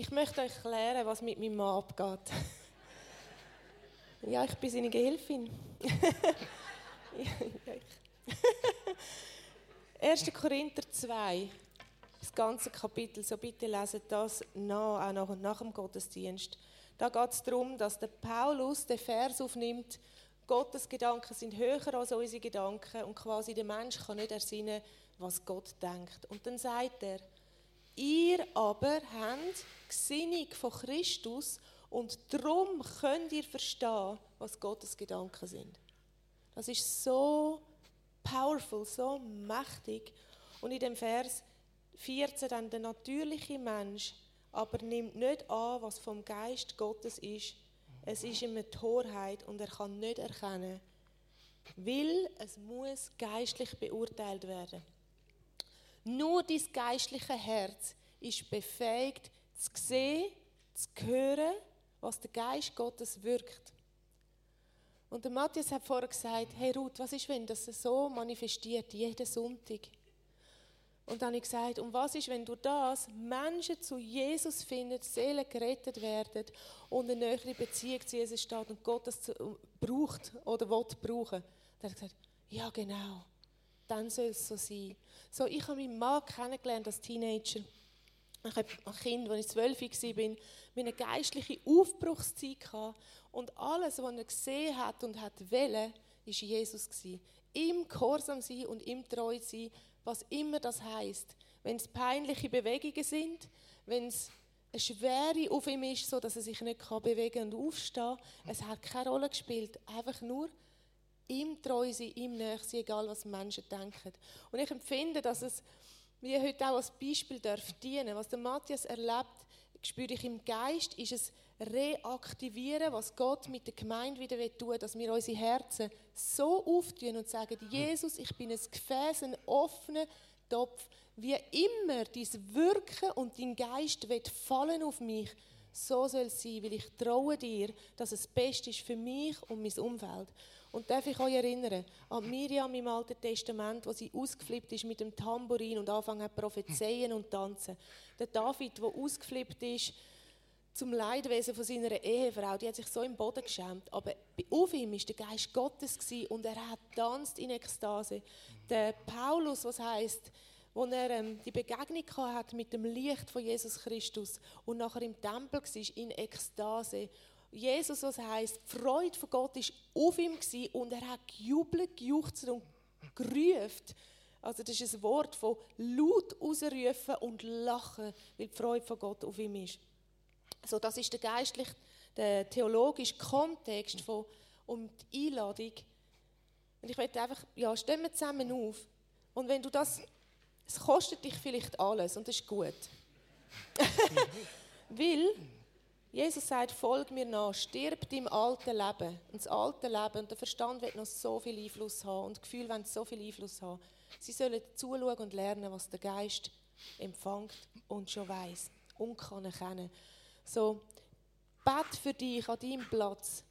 Ich möchte euch erklären, was mit meinem Mann abgeht. ja, ich bin seine Gehilfin. 1. Korinther 2, das ganze Kapitel, so bitte leset das nach, auch nach, nach dem Gottesdienst. Da geht es darum, dass der Paulus den Vers aufnimmt, Gottes Gedanken sind höher als unsere Gedanken und quasi der Mensch kann nicht ersinnen, was Gott denkt. Und dann sagt er, ihr aber habt Gesinnung von Christus und darum könnt ihr verstehen, was Gottes Gedanken sind. Das ist so powerful, so mächtig. Und in dem Vers 14 dann der natürliche Mensch aber nimmt nicht an, was vom Geist Gottes ist. Es ist ihm eine Torheit und er kann nicht erkennen, weil es muss geistlich beurteilt werden. Nur dein geistliche Herz ist befähigt zu sehen, zu hören, was der Geist Gottes wirkt. Und der Matthias hat vorher gesagt, hey Ruth, was ist, wenn das so manifestiert, jeden Sonntag? Und dann habe ich gesagt, und was ist, wenn durch das Menschen zu Jesus finden, Seelen gerettet werden und eine nähere Beziehung zu Jesus steht und Gott das braucht oder will brauchen? Dann hat er gesagt, ja genau, dann soll es so sein. So, ich habe meinen Mann kennengelernt als Teenager. Ich habe ein Kind, als ich zwölf war, eine geistliche Aufbruchszeit. Und alles, was er gesehen hat und hat wollen, war Jesus. Im Gehorsam sein und im Treu sein was immer das heißt. Wenn es peinliche Bewegungen sind, wenn es eine Schwere auf ihm ist, so dass er sich nicht kann bewegen und aufstehen, es hat keine Rolle gespielt. Einfach nur ihm treu sein, ihm näher sein, egal was Menschen denken. Und ich empfinde, dass es mir heute auch als Beispiel darf dienen. Was der Matthias erlebt, spüre ich im Geist, ist es reaktivieren, was Gott mit der Gemeinde wieder tun will, dass wir unsere Herzen so auftun und sagen, Jesus, ich bin ein Gefäß, ein offener Topf, wie immer dein Wirken und dein Geist wird fallen auf mich, so soll es sein, weil ich traue dir, dass es best ist für mich und mein Umfeld. Und darf ich euch erinnern an Miriam im Alten Testament, wo sie ausgeflippt ist mit dem Tambourin und anfangen zu prophezeien und tanzen. Der David, der ausgeflippt ist zum Leidwesen von seiner Ehefrau, die hat sich so im Boden geschämt. Aber auf ihm ist der Geist Gottes und er hat tanzt in Ekstase. Der Paulus, was heißt, wo er ähm, die Begegnung hat mit dem Licht von Jesus Christus und nachher im Tempel war, in Ekstase. Jesus, was heißt, die Freude von Gott ist auf ihm und er hat gejubelt, gejuchzt und gerufen. Also das ist ein Wort von laut ausrufen und lachen, weil die Freude von Gott auf ihm ist. So, das ist der geistliche, der theologische Kontext von, um die Einladung. Und ich möchte einfach, ja, wir zusammen auf. Und wenn du das, es kostet dich vielleicht alles und das ist gut. Weil Jesus sagt, folg mir nach, stirb deinem alten Leben. Und das alte Leben und der Verstand wird noch so viel Einfluss haben und Gefühl wird so viel Einfluss haben. Sie sollen zuschauen und lernen, was der Geist empfängt und schon weiß und kann erkennen. So, bet für dich an deinem Platz.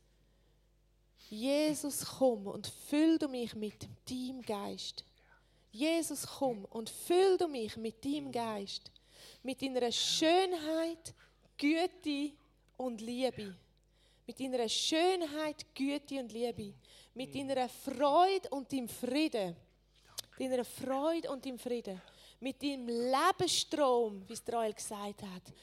Jesus, komm und füll du mich mit deinem Geist. Jesus, komm und füll du mich mit deinem Geist. Mit deiner Schönheit, Güte und Liebe. Mit deiner Schönheit, Güte und Liebe. Mit deiner Freude und deinem Frieden. Deiner Freude und deinem Frieden. Mit deinem Lebensstrom, wie es Israel gesagt hat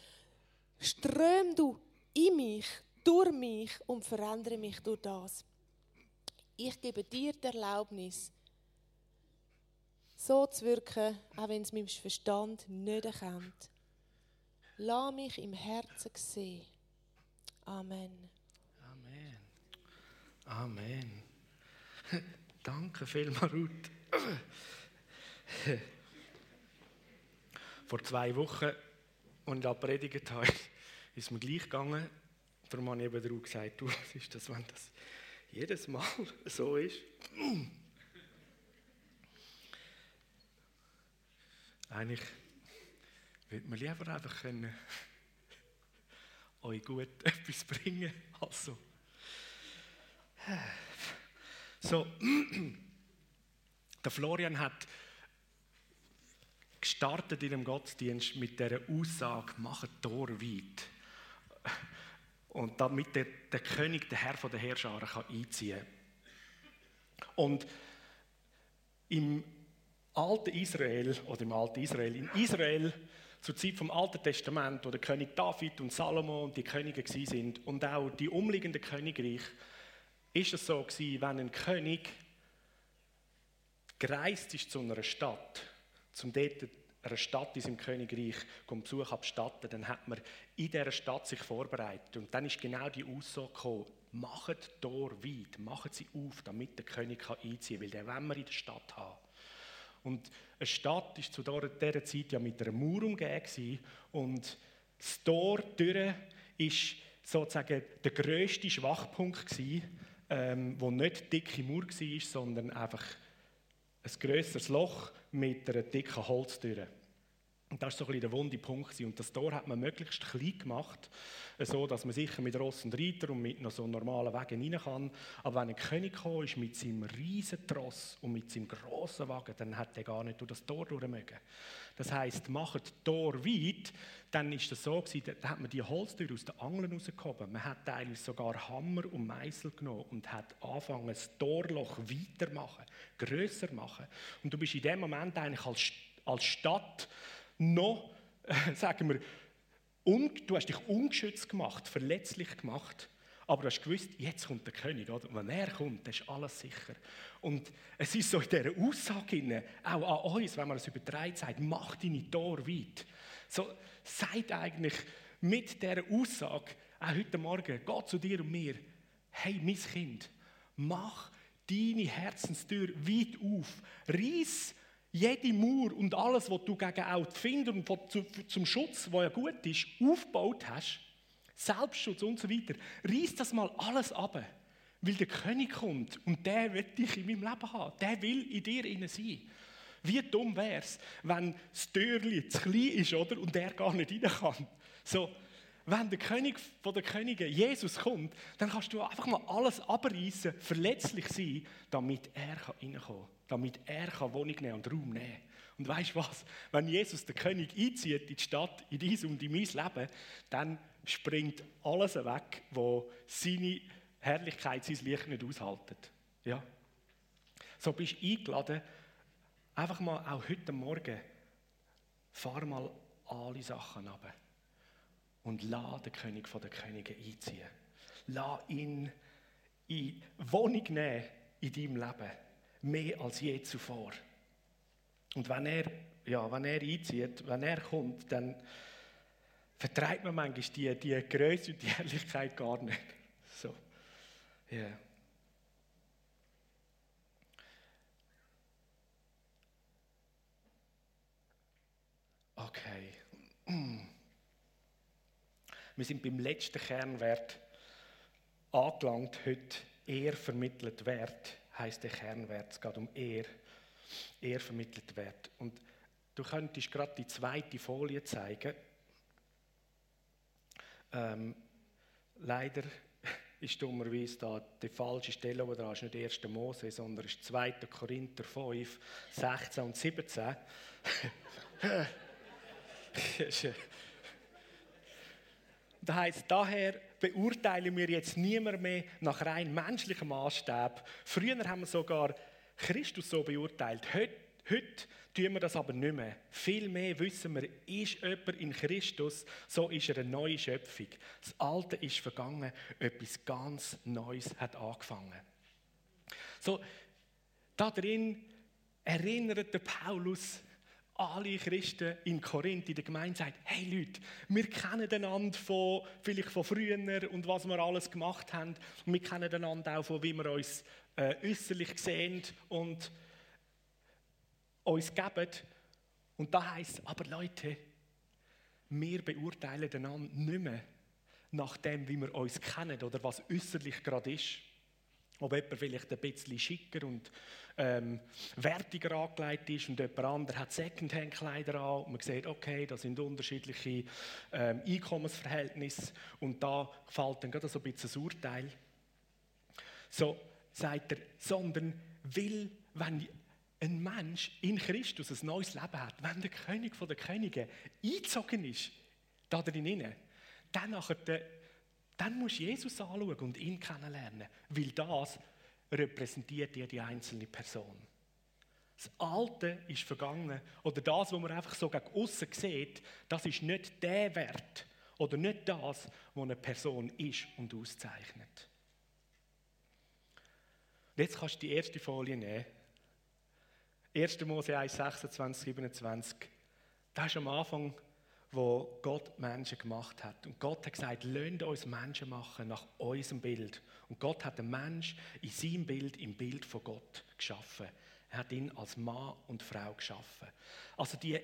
ström du in mich, durch mich und verändere mich durch das. Ich gebe dir die Erlaubnis, so zu wirken, auch wenn es meinem Verstand nicht erkennt. Lass mich im Herzen sehen. Amen. Amen. Amen. Danke vielmals, Ruth. Vor zwei Wochen und da predigt habe, ist mir gleich gegangen. Darum habe ich eben darauf gesagt, du, was ist das, wenn das jedes Mal so ist? Eigentlich würde man lieber einfach können, euch gut etwas bringen. Also. So, der Florian hat gestartet in dem Gottesdienst mit der Aussage, macht Tor weit. Und damit der, der König, der Herr von der Herrscharen, kann einziehen Und im alten Israel, oder im alten Israel, in Israel, zur Zeit vom Alten Testament, wo der König David und Salomo und die Könige sind und auch die umliegenden Königreiche, ist es so gewesen, wenn ein König gereist ist zu einer Stadt, zum dort einer Stadt in seinem Königreich Besuch abstatten, dann hat man in dieser Stadt sich vorbereitet. Und dann ist genau die Aussage gekommen, macht Tor weit, macht sie auf, damit der König einziehen kann, weil den wollen wir in der Stadt haben. Und eine Stadt war zu dieser Zeit ja mit einer Mauer umgeben und das Tor durch ist sozusagen der grösste Schwachpunkt gewesen, ähm, wo nicht dicke Mauer war, sondern einfach ein grösseres Loch mit einer dicken Holztür. Das war so ein bisschen der wunde Punkt. Und das Tor hat man möglichst klein gemacht, so dass man sicher mit Ross und Reiter und mit noch so normalen Wegen rein kann. Aber wenn ein König kam, ist mit seinem riesen Tross und mit seinem grossen Wagen, dann hat er gar nicht durch das Tor durch mögen. Das heisst, macht das Tor weit, dann ist das so gewesen, da hat man die Holztür aus den Angeln rausgehoben. Man hat teilweise sogar Hammer und Meißel genommen und hat angefangen, das Torloch weitermachen, grösser machen. Und du bist in dem Moment eigentlich als, als Stadt noch, äh, sagen wir, du hast dich ungeschützt gemacht, verletzlich gemacht, aber du hast gewusst, jetzt kommt der König. Oder? wenn er kommt, dann ist alles sicher. Und es ist so in dieser Aussage, auch an uns, wenn man es übertreibt, sagt, mach deine Tore weit. So sagt eigentlich mit dieser Aussage, auch heute Morgen, Gott zu dir und mir, hey, mein Kind, mach deine Herzenstür weit auf. Reiss jede Mauer und alles, was du gegen auch die Finger und zum Schutz, der ja gut ist, aufgebaut hast, Selbstschutz und so weiter, reiß das mal alles ab. Weil der König kommt und der will dich in meinem Leben haben. Der will in dir innen sein. Wie dumm wäre es, wenn das Türchen zu klein ist oder, und der gar nicht rein kann. So, wenn der König von den Königen, Jesus, kommt, dann kannst du einfach mal alles abreißen, verletzlich sein, damit er reinkommen kann. Damit er Wohnung nehmen und Raum nehmen Und weißt du was? Wenn Jesus, der König, einzieht in die Stadt, in dies und in mein Leben, dann springt alles weg, wo seine Herrlichkeit, sein Licht nicht aushaltet. Ja? So bist du eingeladen, einfach mal auch heute Morgen, fahr mal alle Sachen runter und lass den König von den Königen einziehen. Lass ihn in Wohnung nehmen in deinem Leben. Mehr als je zuvor. Und wenn er, ja, wenn er einzieht, wenn er kommt, dann vertreibt man manchmal die, die Größe und die Herrlichkeit gar nicht. So. Yeah. Okay. Wir sind beim letzten Kernwert angelangt heute. Ehr vermittelt Wert heißt der Kernwert. Es geht um Ehr. Ehr vermittelt Wert. Und du könntest gerade die zweite Folie zeigen. Ähm, leider ist dummerweise da die falsche Stelle, die da ist nicht 1. Mose, sondern ist 2. Korinther 5, 16 und 17. Das heißt, daher beurteilen wir jetzt niemand mehr nach rein menschlichem Maßstab. Früher haben wir sogar Christus so beurteilt. Heute, heute tun wir das aber nicht mehr. Vielmehr wissen wir, ist jemand in Christus, so ist er eine neue Schöpfung. Das Alte ist vergangen, etwas ganz Neues hat angefangen. So, da drin erinnert der Paulus alle Christen in Korinth, in der Gemeinde, sagen, hey Leute, wir kennen einander von, vielleicht von früher und was wir alles gemacht haben. Und wir kennen einander auch von, wie wir uns äh, äußerlich sehen und uns geben. Und da heißt aber Leute, wir beurteilen einander nicht mehr nach dem, wie wir uns kennen oder was äußerlich gerade ist. Ob jemand vielleicht ein bisschen schicker und ähm, wertiger angelegt ist und jemand anderes hat Secondhand-Kleider an man sieht, okay, das sind unterschiedliche ähm, Einkommensverhältnisse und da fällt dann gerade so ein bisschen das Urteil. So sagt er, sondern will, wenn ein Mensch in Christus ein neues Leben hat, wenn der König der Könige eingezogen ist, da drin, dann, nachher, dann musst Jesus anschauen und ihn kennenlernen, weil das repräsentiert jede einzelne Person. Das Alte ist vergangen. Oder das, was man einfach so gegen außen sieht, das ist nicht der Wert oder nicht das, was eine Person ist und auszeichnet. Jetzt kannst du die erste Folie nehmen. 1. Mose 1, 26, 27. Das ist am Anfang, wo Gott Menschen gemacht hat. Und Gott hat gesagt, lasst uns Menschen machen nach unserem Bild. Und Gott hat den Mensch in seinem Bild, im Bild von Gott geschaffen. Er hat ihn als Mann und Frau geschaffen. Also die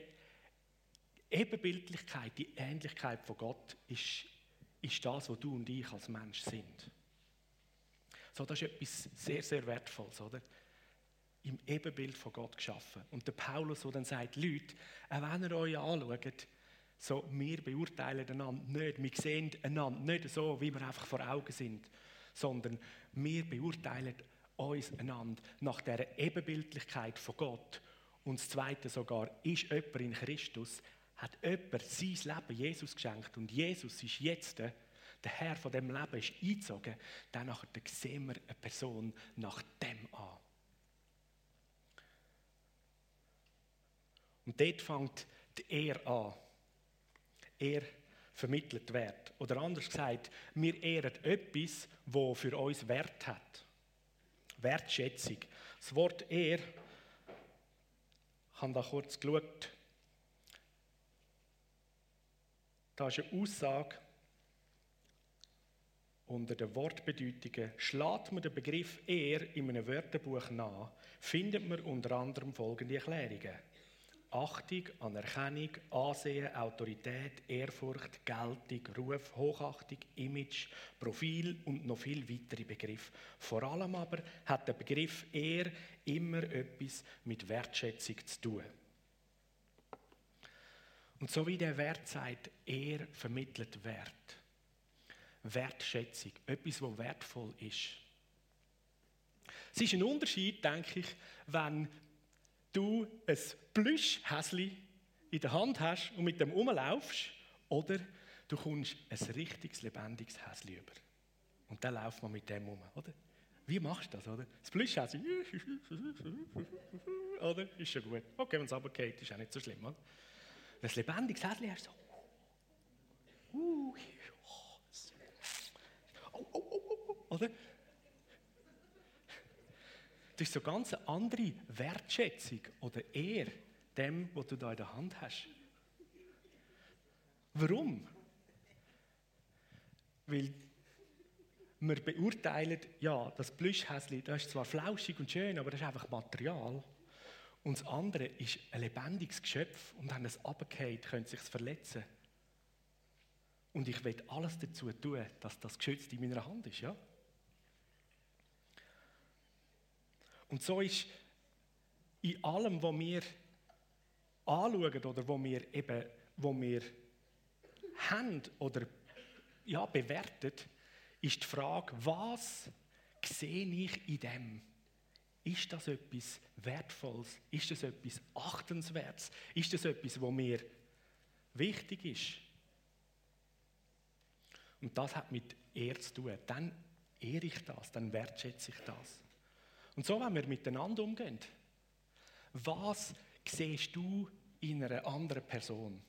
Ebenbildlichkeit, die Ähnlichkeit von Gott ist, ist das, was du und ich als Mensch sind. So, das ist etwas sehr, sehr Wertvolles, oder? Im Ebenbild von Gott geschaffen. Und der Paulus, der dann sagt, Leute, auch wenn ihr euch anschaut, so, wir beurteilen einander nicht, wir sehen einander nicht so, wie wir einfach vor Augen sind, sondern wir beurteilen uns einander nach der Ebenbildlichkeit von Gott. Und das Zweite sogar, ist jemand in Christus, hat jemand sein Leben Jesus geschenkt und Jesus ist jetzt der Herr von dem Leben ist eingezogen, dann sehen wir eine Person nach dem an. Und dort fängt die Ehre an. Er vermittelt Wert. Oder anders gesagt, wir ehren etwas, das für uns Wert hat. Wertschätzung. Das Wort Ehr, ich habe da kurz geschaut, da ist eine Aussage unter den Wortbedeutungen. Schlägt man den Begriff Ehr in einem Wörterbuch nach, findet man unter anderem folgende Erklärungen. Achtung, Anerkennung, Ansehen, Autorität, Ehrfurcht, Geltung, Ruf, Hochachtung, Image, Profil und noch viele weitere Begriffe. Vor allem aber hat der Begriff Ehr immer etwas mit Wertschätzung zu tun. Und so wie der Wert sagt, Ehr vermittelt Wert. Wertschätzung, etwas, was wertvoll ist. Es ist ein Unterschied, denke ich, wenn du ein Plüschhäsli in der Hand hast und mit dem rumlaufst, oder du kommst ein richtiges, lebendiges Häsli über. Und dann läuft man mit dem um, oder? Wie machst du das, oder? Das Plüschhäsli, oder? Ist schon gut. Okay, wenn es runtergeht, ist auch nicht so schlimm, oder? Ein lebendiges Häsli hast so, uh, oh, oh, oh, oder? Das ist so ganz andere Wertschätzung oder eher dem, was du da in der Hand hast. Warum? Weil wir beurteilen, ja, das Plüschhäschen, das ist zwar flauschig und schön, aber das ist einfach Material. Und das andere ist ein lebendiges Geschöpf und wenn es runterfällt, könnte es sich verletzen. Und ich will alles dazu tun, dass das geschützt in meiner Hand ist, ja? Und so ist in allem, was wir anschauen oder wo wir eben, wo wir haben oder ja, bewertet, ist die Frage, was sehe ich in dem? Ist das etwas Wertvolles? Ist das etwas Achtenswertes? Ist das etwas, was mir wichtig ist? Und das hat mit Ehr zu tun. Dann ehre ich das, dann wertschätze ich das. Und so, wenn wir miteinander umgehen, was siehst du in einer anderen Person?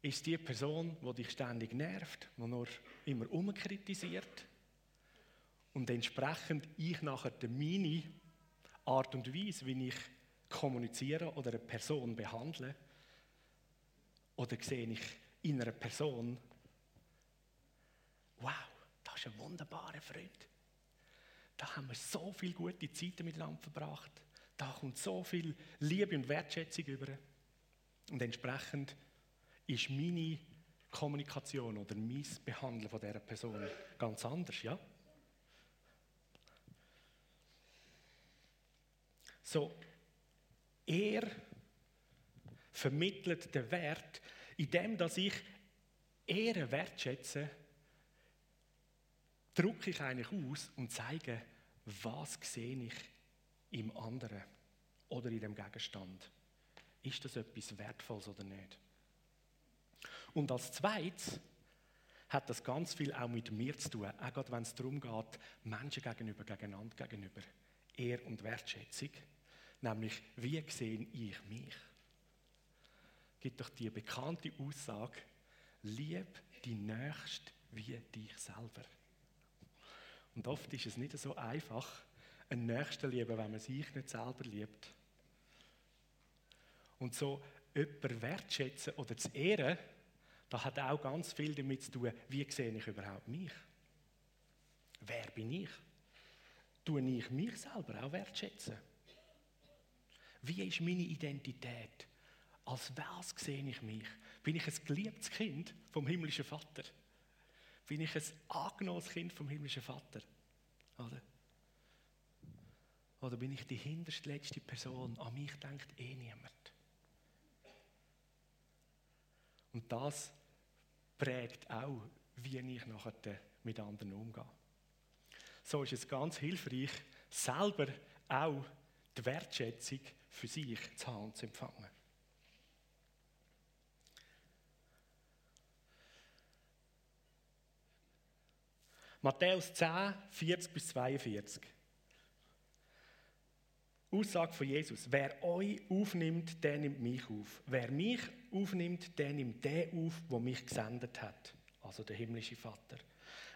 Ist die Person, die dich ständig nervt, die nur immer umkritisiert und entsprechend ich nachher meine Art und Weise, wie ich kommuniziere oder eine Person behandle, oder sehe ich in einer Person, wow, das ist ein wunderbarer Freund. Da haben wir so viele gute Zeiten miteinander verbracht. Da kommt so viel Liebe und Wertschätzung über. Und entsprechend ist meine Kommunikation oder mein Behandeln von dieser Person ganz anders, ja? So, er vermittelt den Wert, indem dass ich Ehre wertschätze, drücke ich eigentlich aus und zeige, was sehe ich im anderen oder in dem Gegenstand? Ist das etwas Wertvolles oder nicht? Und als zweites hat das ganz viel auch mit mir zu tun, auch gerade wenn es darum geht, Menschen gegenüber, gegeneinander gegenüber. Ehr und Wertschätzung. Nämlich, wie sehe ich mich? Gibt doch die bekannte Aussage, lieb die Nächste wie dich selber. Und oft ist es nicht so einfach, einen Nächsten lieben, wenn man sich nicht selber liebt. Und so jemanden wertschätzen oder zu ehren, das hat auch ganz viel damit zu tun, wie sehe ich überhaupt mich? Wer bin ich? Tue ich mich selber auch wertschätzen? Wie ist meine Identität? Als was sehe ich mich? Bin ich ein geliebtes Kind vom himmlischen Vater? Bin ich ein angenommenes Kind vom himmlischen Vater? Oder? Oder bin ich die hinterste letzte Person? An mich denkt eh niemand. Und das prägt auch, wie ich nachher mit anderen umgehe. So ist es ganz hilfreich, selber auch die Wertschätzung für sich zu haben zu empfangen. Matthäus 10, 40 bis 42. Aussage von Jesus. Wer euch aufnimmt, der nimmt mich auf. Wer mich aufnimmt, der nimmt den auf, der mich gesendet hat. Also der himmlische Vater.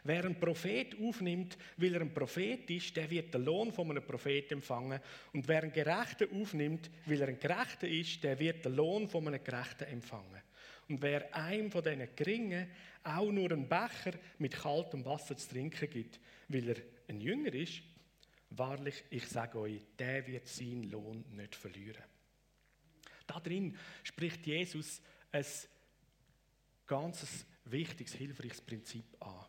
Wer einen Prophet aufnimmt, weil er ein Prophet ist, der wird den Lohn von einem Prophet empfangen. Und wer einen Gerechten aufnimmt, weil er ein Gerechter ist, der wird den Lohn von einem Gerechten empfangen. Und wer einem von diesen Geringen auch nur einen Becher mit kaltem Wasser zu trinken gibt, weil er ein Jünger ist, wahrlich, ich sage euch, der wird seinen Lohn nicht verlieren. Da drin spricht Jesus ein ganz wichtiges, hilfreiches Prinzip an.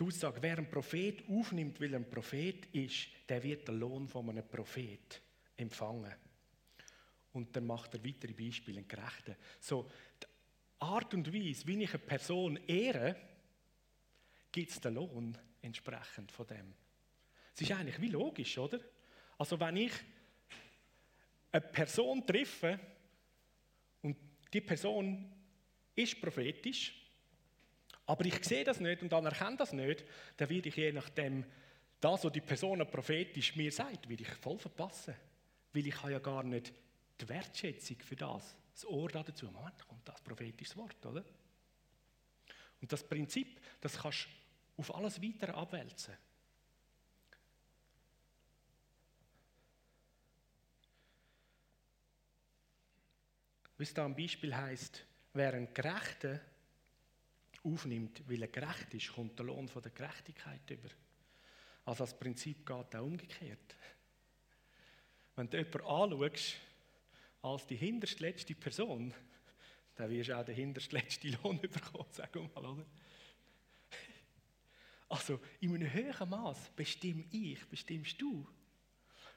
Die Aussage, wer einen Prophet aufnimmt, weil er ein Prophet ist, der wird den Lohn von einem Prophet empfangen. Und dann macht er weitere Beispiele, einen Gerechten. So, die Art und Weise, wie ich eine Person ehre, gibt es den Lohn entsprechend von dem. Es ist eigentlich wie logisch, oder? Also wenn ich eine Person treffe und die Person ist prophetisch, aber ich sehe das nicht und anerkenne das nicht, dann werde ich je nachdem, das, was die Person prophetisch mir sagt, werde ich voll verpassen. Weil ich ja gar nicht die Wertschätzung für das, das Ohr dazu. Moment, kommt das prophetische Wort, oder? Und das Prinzip, das kannst du auf alles weitere abwälzen. Wie es da am Beispiel heißt, wer einen Gerechten aufnimmt, weil er gerecht ist, kommt der Lohn von der Gerechtigkeit über. Also das Prinzip geht auch umgekehrt. Wenn du jemanden anschaust, als die hinterstletzte Person, dann wirst du auch den hinterstletzten Lohn bekommen, sagen wir mal, oder? Also in einem höheren Maß bestimme ich, bestimmst du,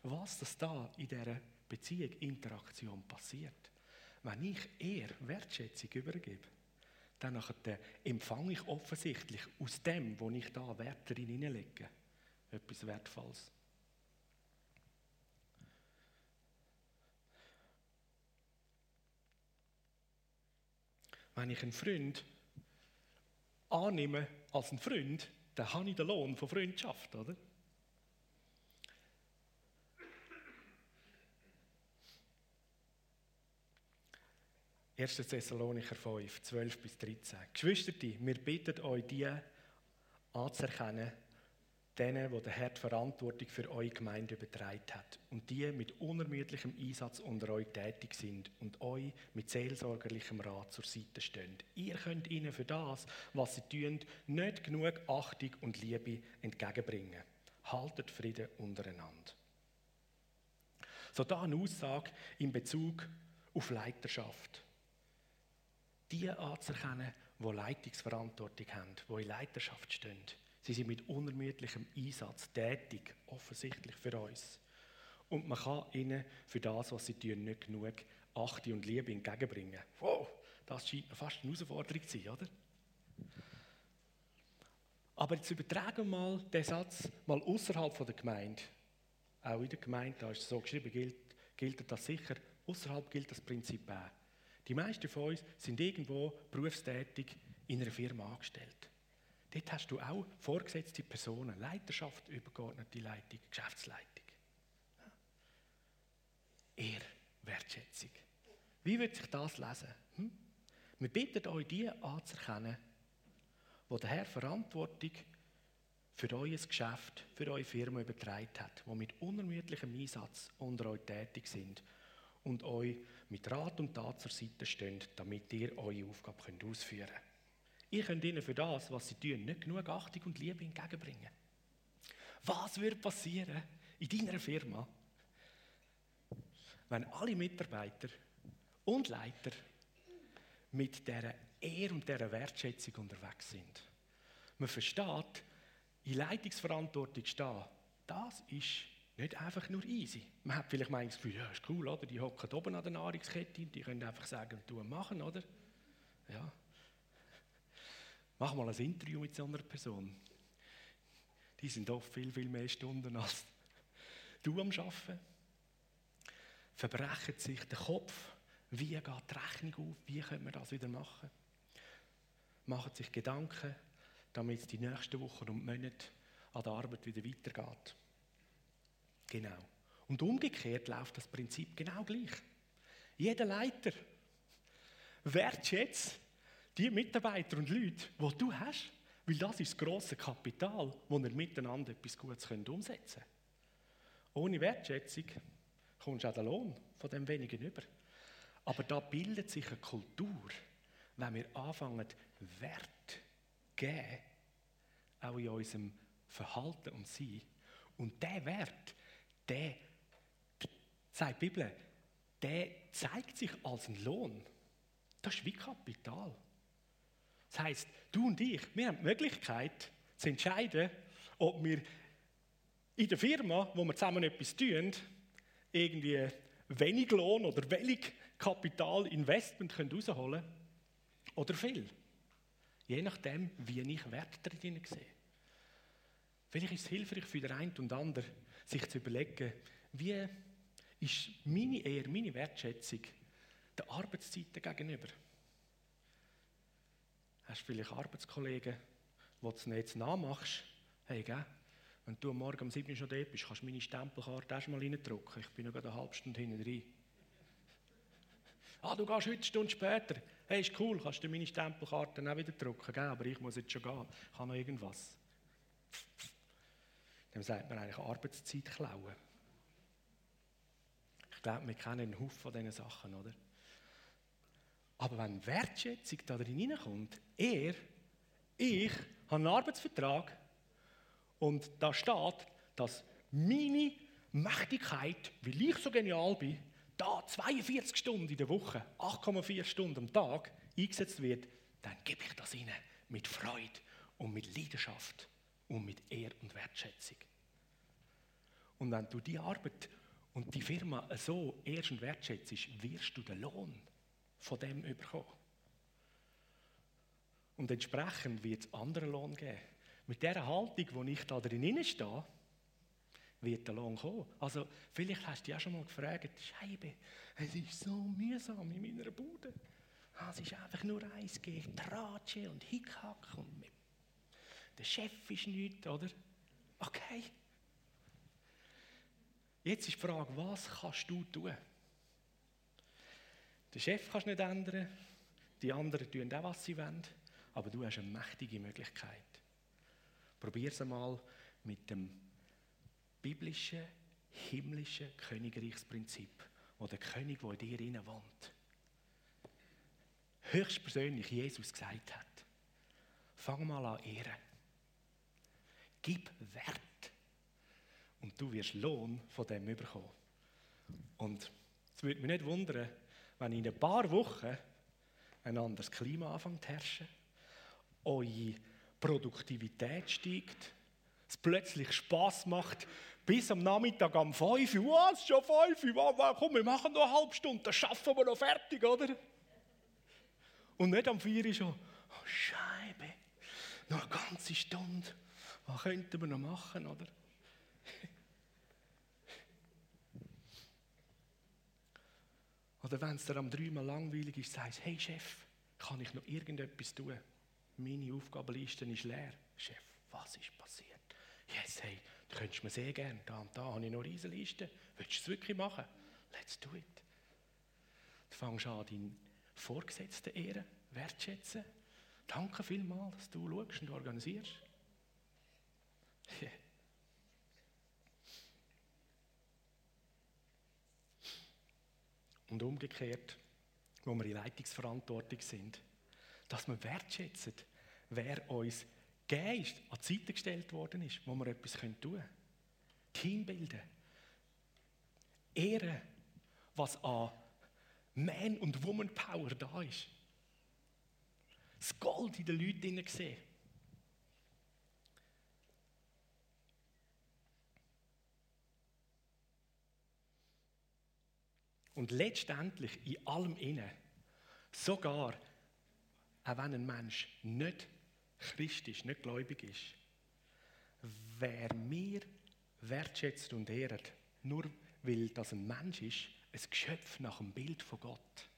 was das da in dieser Beziehung, Interaktion passiert. Wenn ich eher Wertschätzung übergebe, dann empfange ich offensichtlich aus dem, wo ich da Wert drin hineinlege, etwas Wertvolles. Wenn ich einen Freund annehme als einen Freund, dann habe ich den Lohn von Freundschaft, oder? 1. Thessalonicher 5, 12 bis 13. Geschwister, wir bitten euch, die anzuerkennen, denen, wo der Herr die Verantwortung für eure Gemeinde übertragen hat und die mit unermüdlichem Einsatz unter euch tätig sind und euch mit seelsorgerlichem Rat zur Seite stehen. Ihr könnt ihnen für das, was sie tun, nicht genug Achtung und Liebe entgegenbringen. Haltet Frieden untereinander. So da eine Aussage in Bezug auf Leiterschaft die anzuerkennen, die Leitungsverantwortung haben, die in Leiterschaft stehen. Sie sind mit unermüdlichem Einsatz tätig, offensichtlich für uns. Und man kann ihnen für das, was sie tun, nicht genug Achtung und Liebe entgegenbringen. Wow, das scheint fast eine Herausforderung zu sein, oder? Aber jetzt übertragen wir mal den Satz mal außerhalb der Gemeinde, auch in der Gemeinde, da ist es so geschrieben, gilt, gilt das sicher. Außerhalb gilt das Prinzip auch. Die meisten von uns sind irgendwo berufstätig in einer Firma angestellt. Dort hast du auch vorgesetzte Personen, Leiterschaft, übergeordnete Leitung, Geschäftsleitung. Ehr, Wertschätzung. Wie wird sich das lesen? Hm? Wir bitten euch, die anzuerkennen, wo der Herr Verantwortung für euer Geschäft, für eure Firma übertragen hat, die mit unermüdlichem Einsatz unter euch tätig sind und euch mit Rat und Tat zur Seite stehen, damit ihr eure Aufgabe ausführen könnt. Ihr könnt ihnen für das, was sie tun, nicht genug Achtung und Liebe entgegenbringen. Was würde passieren in deiner Firma, wenn alle Mitarbeiter und Leiter mit dieser Ehre und dieser Wertschätzung unterwegs sind? Man versteht, in Leitungsverantwortung stehen, das ist nicht einfach nur easy. Man hat vielleicht mal das Gefühl, ja, ist cool, oder? Die hocken oben an der Nahrungskette, die können einfach sagen, tun, machen, oder? Ja. Mach mal ein Interview mit so einer Person. Die sind oft viel, viel mehr Stunden als du am Arbeiten. Verbrechen sich den Kopf. Wie geht die Rechnung auf? Wie können wir das wieder machen? Machen sich Gedanken, damit es die nächsten Wochen und Monate an der Arbeit wieder weitergeht. Genau. Und umgekehrt läuft das Prinzip genau gleich. Jeder Leiter wertschätzt die Mitarbeiter und Leute, die du hast, weil das ist das grosse Kapital, wo wir miteinander etwas Gutes umsetzen können. Ohne Wertschätzung kommst du auch den Lohn von dem wenigen über. Aber da bildet sich eine Kultur, wenn wir anfangen, Wert zu geben, auch in unserem Verhalten und Sein. Und der Wert, der, sagt die Bibel, der zeigt sich als ein Lohn. Das ist wie Kapital. Das heißt, du und ich, wir haben die Möglichkeit zu entscheiden, ob wir in der Firma, wo wir zusammen etwas tun, irgendwie wenig Lohn oder wenig Kapitalinvestment herausholen können oder viel. Je nachdem, wie ich Wert darin sehe. Vielleicht ist es hilfreich für den einen und anderen, sich zu überlegen, wie ist meine Ehre, meine Wertschätzung der Arbeitszeiten gegenüber. Hast vielleicht Arbeitskollegen, die du nicht nachmachst? Hey, gell? Wenn du Morgen um 7 Uhr schon da bist, kannst du meine Stempelkarte erst mal reindrücken. Ich bin noch eine halbe Stunde hinten drin. Ah, du gehst heute eine Stunde später. Hey, ist cool, kannst du meine Stempelkarte auch wieder drucken, gell? aber ich muss jetzt schon gehen. Ich habe noch irgendwas. Dann sagt man eigentlich Arbeitszeit klauen. Ich glaube, wir kennen einen Haufen von diesen Sachen, oder? Aber wenn Wertschätzung da drin hineinkommt, er, ich habe einen Arbeitsvertrag und da steht, dass meine Mächtigkeit, weil ich so genial bin, da 42 Stunden in der Woche, 8,4 Stunden am Tag eingesetzt wird, dann gebe ich das ihnen mit Freude und mit Leidenschaft und mit Ehr und Wertschätzung. Und wenn du die Arbeit und die Firma so ehrst und wertschätzt, wirst du den Lohn von dem bekommen. Und entsprechend wird es anderen Lohn geben. Mit dieser Haltung, wo ich da drin stehe, wird der Lohn kommen. Also, vielleicht hast du dich auch schon mal gefragt, Scheibe, es ist so mühsam in meiner Bude. Ah, es ist einfach nur eins gegen Tratsche und Hickhack und mit. der Chef ist nichts, oder? Okay. Jetzt ist die Frage, was kannst du tun? Den Chef kannst du nicht ändern, die anderen tun auch, was sie wollen, aber du hast eine mächtige Möglichkeit. Probier es einmal mit dem biblischen, himmlischen Königreichsprinzip, wo der König, der in dir innen wohnt, höchstpersönlich Jesus gesagt hat. Fang mal an ehren. Gib Wert. Und du wirst Lohn von dem bekommen. Und es würde mich nicht wundern, wenn in ein paar Wochen ein anderes Klima anfängt zu herrschen, eure Produktivität steigt, es plötzlich Spaß macht, bis am Nachmittag um 5 Uhr, was, schon 5 Uhr, komm, wir machen noch eine halbe Stunde, dann schaffen wir noch fertig, oder? Und nicht am 4 Uhr schon, oh Scheibe, noch eine ganze Stunde, was könnten wir noch machen, oder? Oder wenn es dir am dreimal langweilig ist, sagst du, hey Chef, kann ich noch irgendetwas tun? Meine Aufgabenliste ist leer. Chef, was ist passiert? Yes, hey, du könntest mir sehr gerne, da und da habe ich noch eine Riesenliste. Willst du es wirklich machen? Let's do it. Du fängst an, deinen Vorgesetzten ehren, wertschätzen. Danke vielmals, dass du schaust und organisierst. Und umgekehrt, wo wir in Leitungsverantwortung sind, dass wir wertschätzen, wer uns gegeben an die Seite gestellt worden ist, wo wir etwas tun können. Team bilden. Ehren, was an Man- und Woman-Power da ist. Das Gold in den Leuten sehen. Und letztendlich in allem inne, sogar auch wenn ein Mensch nicht christlich, nicht gläubig ist, wer mir wertschätzt und ehrt, nur weil das ein Mensch ist, ein Geschöpf nach dem Bild von Gott.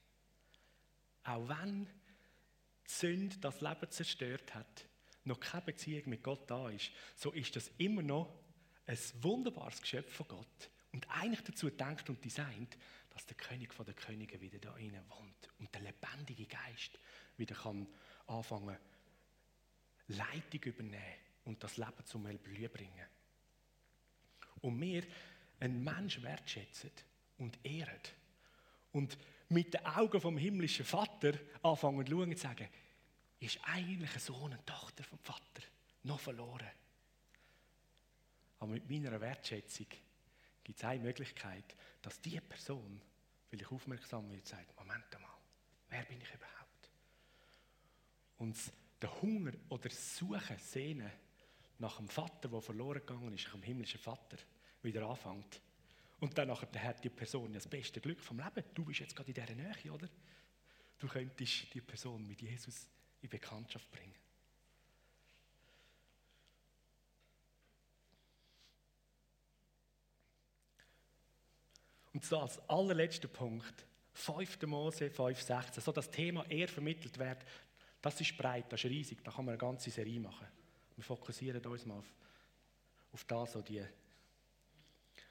Auch wenn die Sünde das Leben zerstört hat, noch keine Beziehung mit Gott da ist, so ist das immer noch ein wunderbares Geschöpf von Gott und eigentlich dazu denkt und designt, dass der König von den Königen wieder da innen wohnt und der lebendige Geist wieder kann anfangen Leitung übernehmen und das Leben zum Erblühen bringen. Und wir einen Menschen wertschätzen und ehren und mit den Augen vom himmlischen Vater anfangen zu schauen und sagen, ist eigentlich ein Sohn und Tochter vom Vater noch verloren. Aber mit meiner Wertschätzung gibt es eine Möglichkeit, dass diese Person, weil ich aufmerksam wird, sagt, Moment einmal, wer bin ich überhaupt? Und der Hunger oder das Suchen, Sehnen nach dem Vater, der verloren gegangen ist, nach dem himmlischen Vater, wieder anfängt. Und dann hat die Person das beste Glück vom Leben. Du bist jetzt gerade in dieser Nähe, oder? Du könntest die Person mit Jesus in Bekanntschaft bringen. Und so als allerletzter Punkt, 5. Mose 5,16, so das Thema eher vermittelt wird, das ist breit, das ist riesig, da kann man eine ganze Serie machen. Wir fokussieren uns mal auf, auf das, so die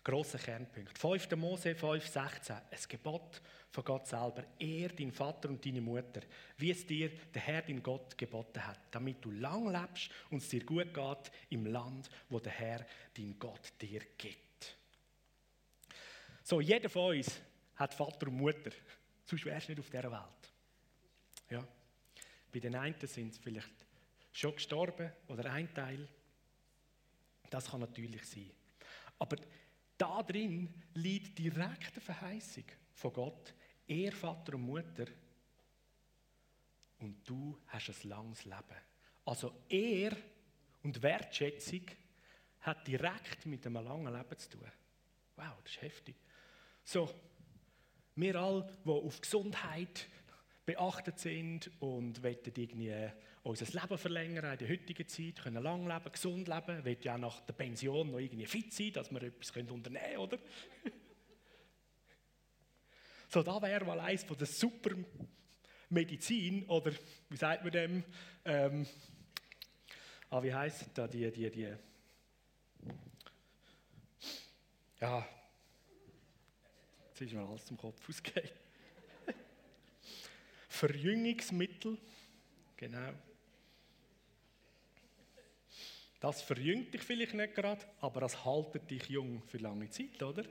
grossen Kernpunkte. 5. Mose 5,16, ein Gebot von Gott selber. Ehr deinen Vater und deine Mutter, wie es dir der Herr, dein Gott, geboten hat, damit du lang lebst und es dir gut geht im Land, wo der Herr, dein Gott, dir gibt. So, jeder von uns hat Vater und Mutter. Sonst wärst du nicht auf dieser Welt. Ja. Bei den einen sind sie vielleicht schon gestorben oder ein Teil. Das kann natürlich sein. Aber da drin liegt direkte Verheißung von Gott, er Vater und Mutter. Und du hast ein langes Leben. Also er und Wertschätzung hat direkt mit einem langen Leben zu tun. Wow, das ist heftig. So, wir alle, die auf Gesundheit beachtet sind und wollen irgendwie unser Leben verlängern in der heutigen Zeit, können lang leben, gesund leben, wollen ja auch nach der Pension noch irgendwie fit sein, dass wir etwas unternehmen können, oder? so, da wäre mal eins von der super Medizin, oder wie sagt man dem? Ähm, ah, wie heisst da die, die, die? Ja, jetzt ist mir alles zum Kopf ausgegangen. Verjüngungsmittel. Genau. Das verjüngt dich vielleicht nicht gerade, aber das haltet dich jung für lange Zeit, oder?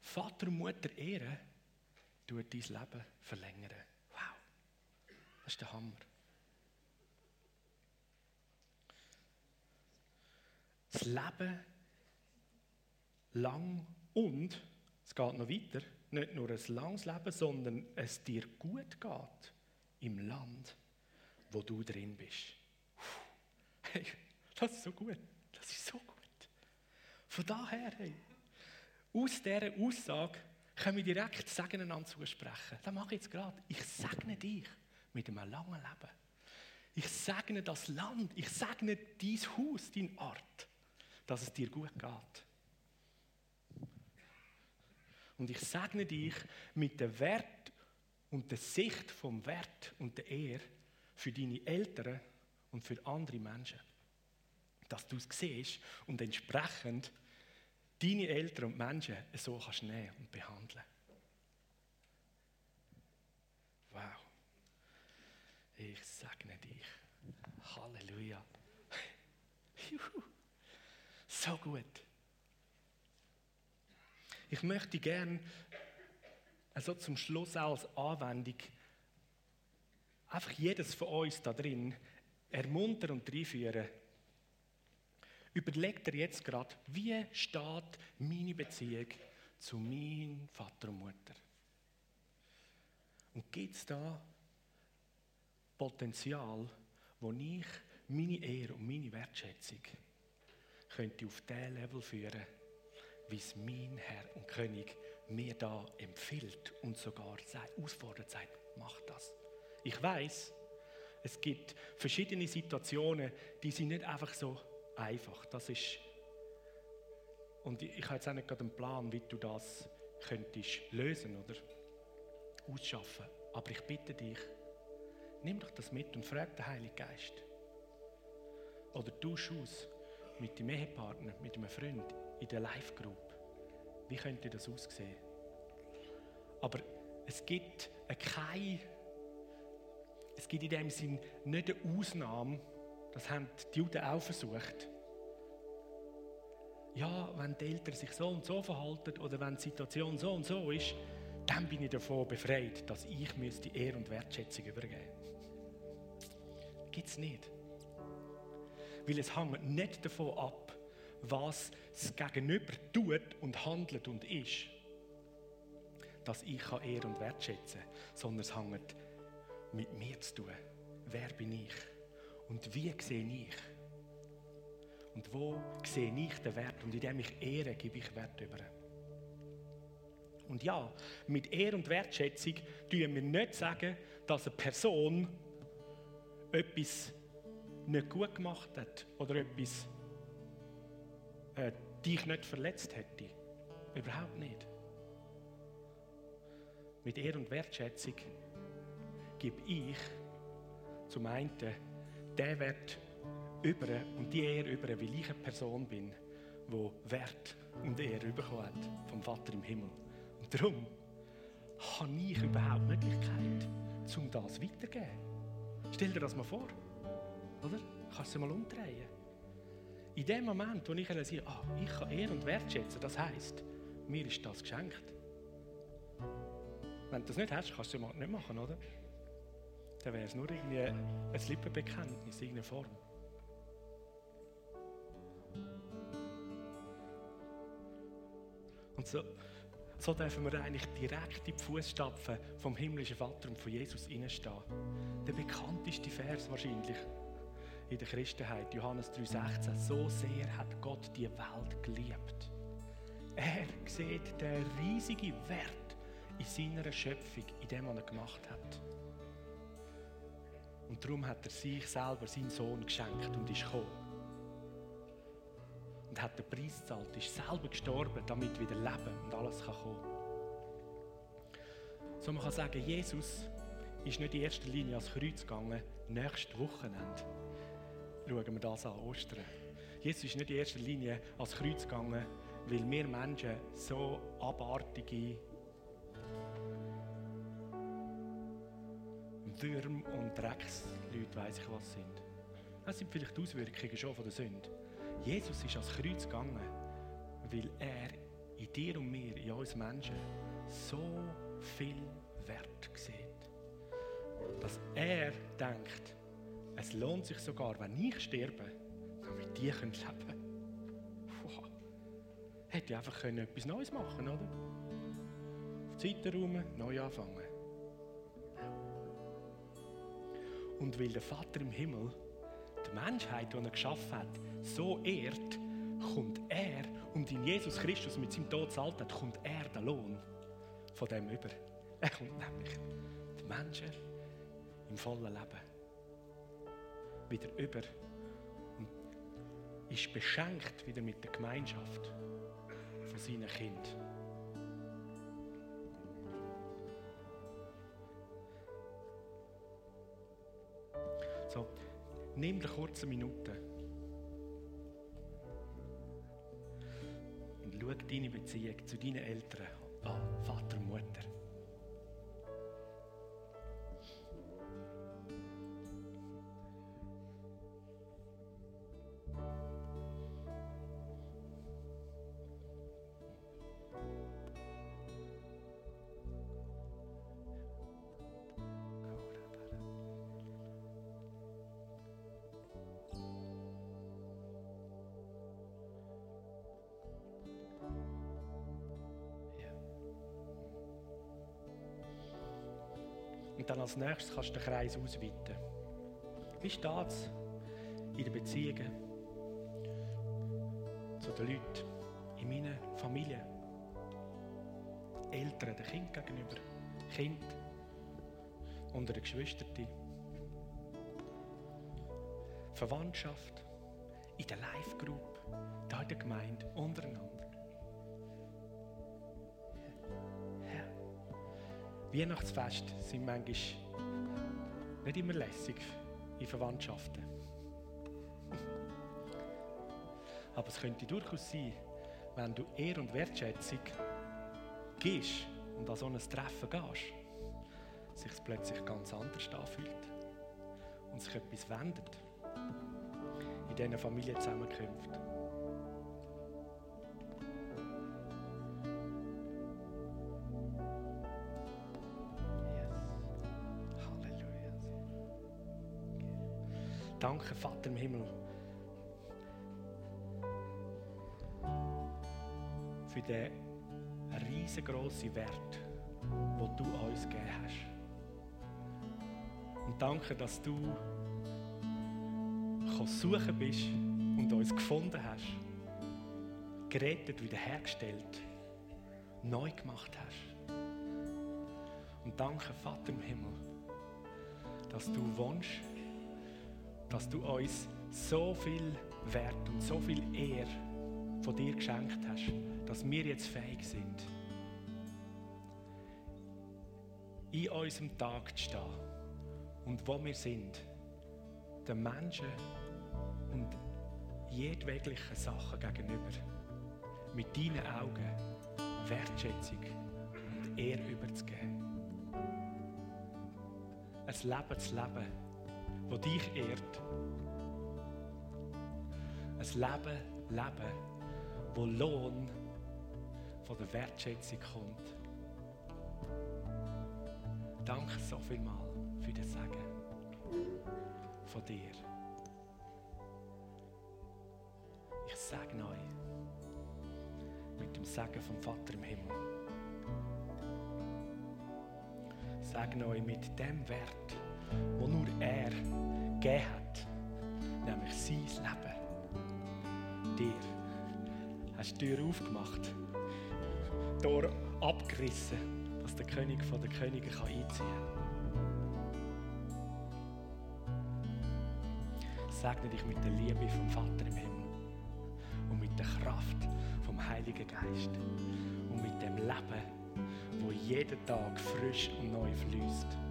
Vater und Mutter ehren tut dein Leben verlängern. Wow, das ist der Hammer. Das Leben lang und, es geht noch weiter, nicht nur ein langes Leben, sondern es dir gut geht im Land, wo du drin bist. Hey, das ist so gut. Das ist so gut. Von daher, hey, aus dieser Aussage können wir direkt Segen einander zusprechen. Das mache ich jetzt gerade. Ich segne dich mit einem langen Leben. Ich segne das Land. Ich segne dein Haus, dein Ort, dass es dir gut geht. Und ich segne dich mit dem Wert und der Sicht vom Wert und der Ehre für deine Eltern und für andere Menschen. Dass du es siehst und entsprechend deine Eltern und Menschen so kannst nehmen und behandeln. Wow. Ich segne dich. Halleluja. So gut. Ich möchte gerne also zum Schluss als Anwendung einfach jedes von uns da drin ermuntern und reinführen. Überlegt er jetzt gerade, wie steht meine Beziehung zu meinem Vater und Mutter? Und gibt es da Potenzial, wo ich meine Ehre und meine Wertschätzung könnte auf diesen Level führen, wie es mein Herr und König mir da empfiehlt und sogar ausfordert, sagt, mach das. Ich weiß, es gibt verschiedene Situationen, die sind nicht einfach so einfach. Das ist und ich, habe jetzt auch nicht gerade einen Plan, wie du das könntest lösen oder ausschaffen. Aber ich bitte dich, nimm doch das mit und frag den Heiligen Geist. Oder tausch aus mit deinem Ehepartner, mit einem Freund in der Live-Group. Wie könnte das aussehen? Aber es gibt keine, es gibt in dem Sinn nicht eine Ausnahme, das haben die Juden auch versucht. Ja, wenn die Eltern sich so und so verhalten oder wenn die Situation so und so ist, dann bin ich davon befreit, dass ich die Ehre und Wertschätzung übergeben muss. Gibt es nicht. Weil es hängt nicht davon ab, was das Gegenüber tut und handelt und ist, dass ich Ehre und wertschätzen kann, sondern es hängt mit mir zu tun. Wer bin ich? Und wie sehe ich? Und wo sehe ich den Wert? Und indem ich ehre, gebe ich Wert über. Und ja, mit Ehre und Wertschätzung tun wir nicht sagen, dass eine Person etwas nicht gut gemacht hat oder etwas äh, dich nicht verletzt hätte. Überhaupt nicht. Mit Ehre und Wertschätzung gebe ich zum einen den Wert über und die Ehre über, weil ich eine Person bin, die Wert und Ehre bekommen hat vom Vater im Himmel. Und darum habe ich überhaupt die Möglichkeit, um das weiterzugeben. Stell dir das mal vor. Oder? Kannst du mal umdrehen. In dem Moment, wo ich realisiere, ah, ich kann Ehre und wertschätzen, das heisst, mir ist das geschenkt. Wenn du das nicht hast, kannst du es nicht machen, oder? Dann wäre es nur irgendwie ein Lippenbekenntnis, irgendeine Form. Und so, so dürfen wir eigentlich direkt in die Fußstapfen vom himmlischen Vater und von Jesus hineinstehen. Der bekannteste Vers wahrscheinlich in der Christenheit, Johannes 3,16. So sehr hat Gott die Welt geliebt. Er sieht den riesigen Wert in seiner Schöpfung, in dem, was er gemacht hat. Und darum hat er sich selber, seinen Sohn, geschenkt und ist gekommen. Und hat den Preis gezahlt, ist selber gestorben, damit wieder Leben und alles kann kommen. So man kann sagen, Jesus ist nicht in erster Linie ans Kreuz gegangen, nächstes Wochenende schauen wir das an, Ostern. Jesus ist nicht in erster Linie ans Kreuz gegangen, weil wir Menschen so abartige Würm und Drecksleute, weiss ich was sind. Das sind vielleicht die Auswirkungen schon von der Sünde. Jesus ist ans Kreuz gegangen, weil er in dir und mir, in uns Menschen, so viel Wert sieht. Dass er denkt, es lohnt sich sogar, wenn ich sterbe, damit die leben können. Wow. Hätte ich einfach etwas Neues machen können, oder? Auf die Seite neu anfangen. Und weil der Vater im Himmel die Menschheit, die er geschaffen hat, so ehrt, kommt er und in Jesus Christus mit seinem Tod zahlt hat, kommt er den Lohn von dem über. Er kommt nämlich die Menschen im vollen Leben wieder über und ist beschenkt wieder mit der Gemeinschaft von seinen Kindern. So, nimm eine kurze Minute und schau deine Beziehung zu deinen Eltern an, Vater, und Mutter. Nächstes kannst du den Kreis ausweiten. Wie steht es in den Beziehungen zu den Leuten in meiner Familie? Eltern, den Kind gegenüber, Kind und den Geschwistern. Verwandtschaft, in der Live-Group, da in der Gemeinde, untereinander. Weihnachtsfest sind manchmal nicht immer lässig in Verwandtschaften. Aber es könnte durchaus sein, wenn du Ehr und Wertschätzung gehst und an so ein Treffen gehst, sich es plötzlich ganz anders anfühlt und sich etwas wendet in diesen Familienzusammenkünften. Vater im Himmel, für den riesengroßen Wert, den du uns gegeben hast. Und danke, dass du suchen bist und uns gefunden hast, gerettet, wiederhergestellt, neu gemacht hast. Und danke, Vater im Himmel, dass du wünschst, dass du uns so viel Wert und so viel Ehre von dir geschenkt hast, dass wir jetzt fähig sind, in unserem Tag zu stehen und wo wir sind, den Menschen und jedweglichen Sachen gegenüber mit deinen Augen Wertschätzung und Ehre überzugeben. Ein Leben zu leben, das dich ehrt. Ein Leben leben, wo Lohn von der Wertschätzung kommt. Danke so vielmal für das Sagen von dir. Ich segne euch mit dem Segen vom Vater im Himmel. Segne euch mit dem Wert, wo nur er gegeben hat, nämlich sein Leben. Dir hast die Tür aufgemacht, die Tür abgerissen, dass der König von den Königen einziehen kann. Segne dich mit der Liebe vom Vater im Himmel und mit der Kraft vom Heiligen Geist und mit dem Leben, wo jeden Tag frisch und neu fließt.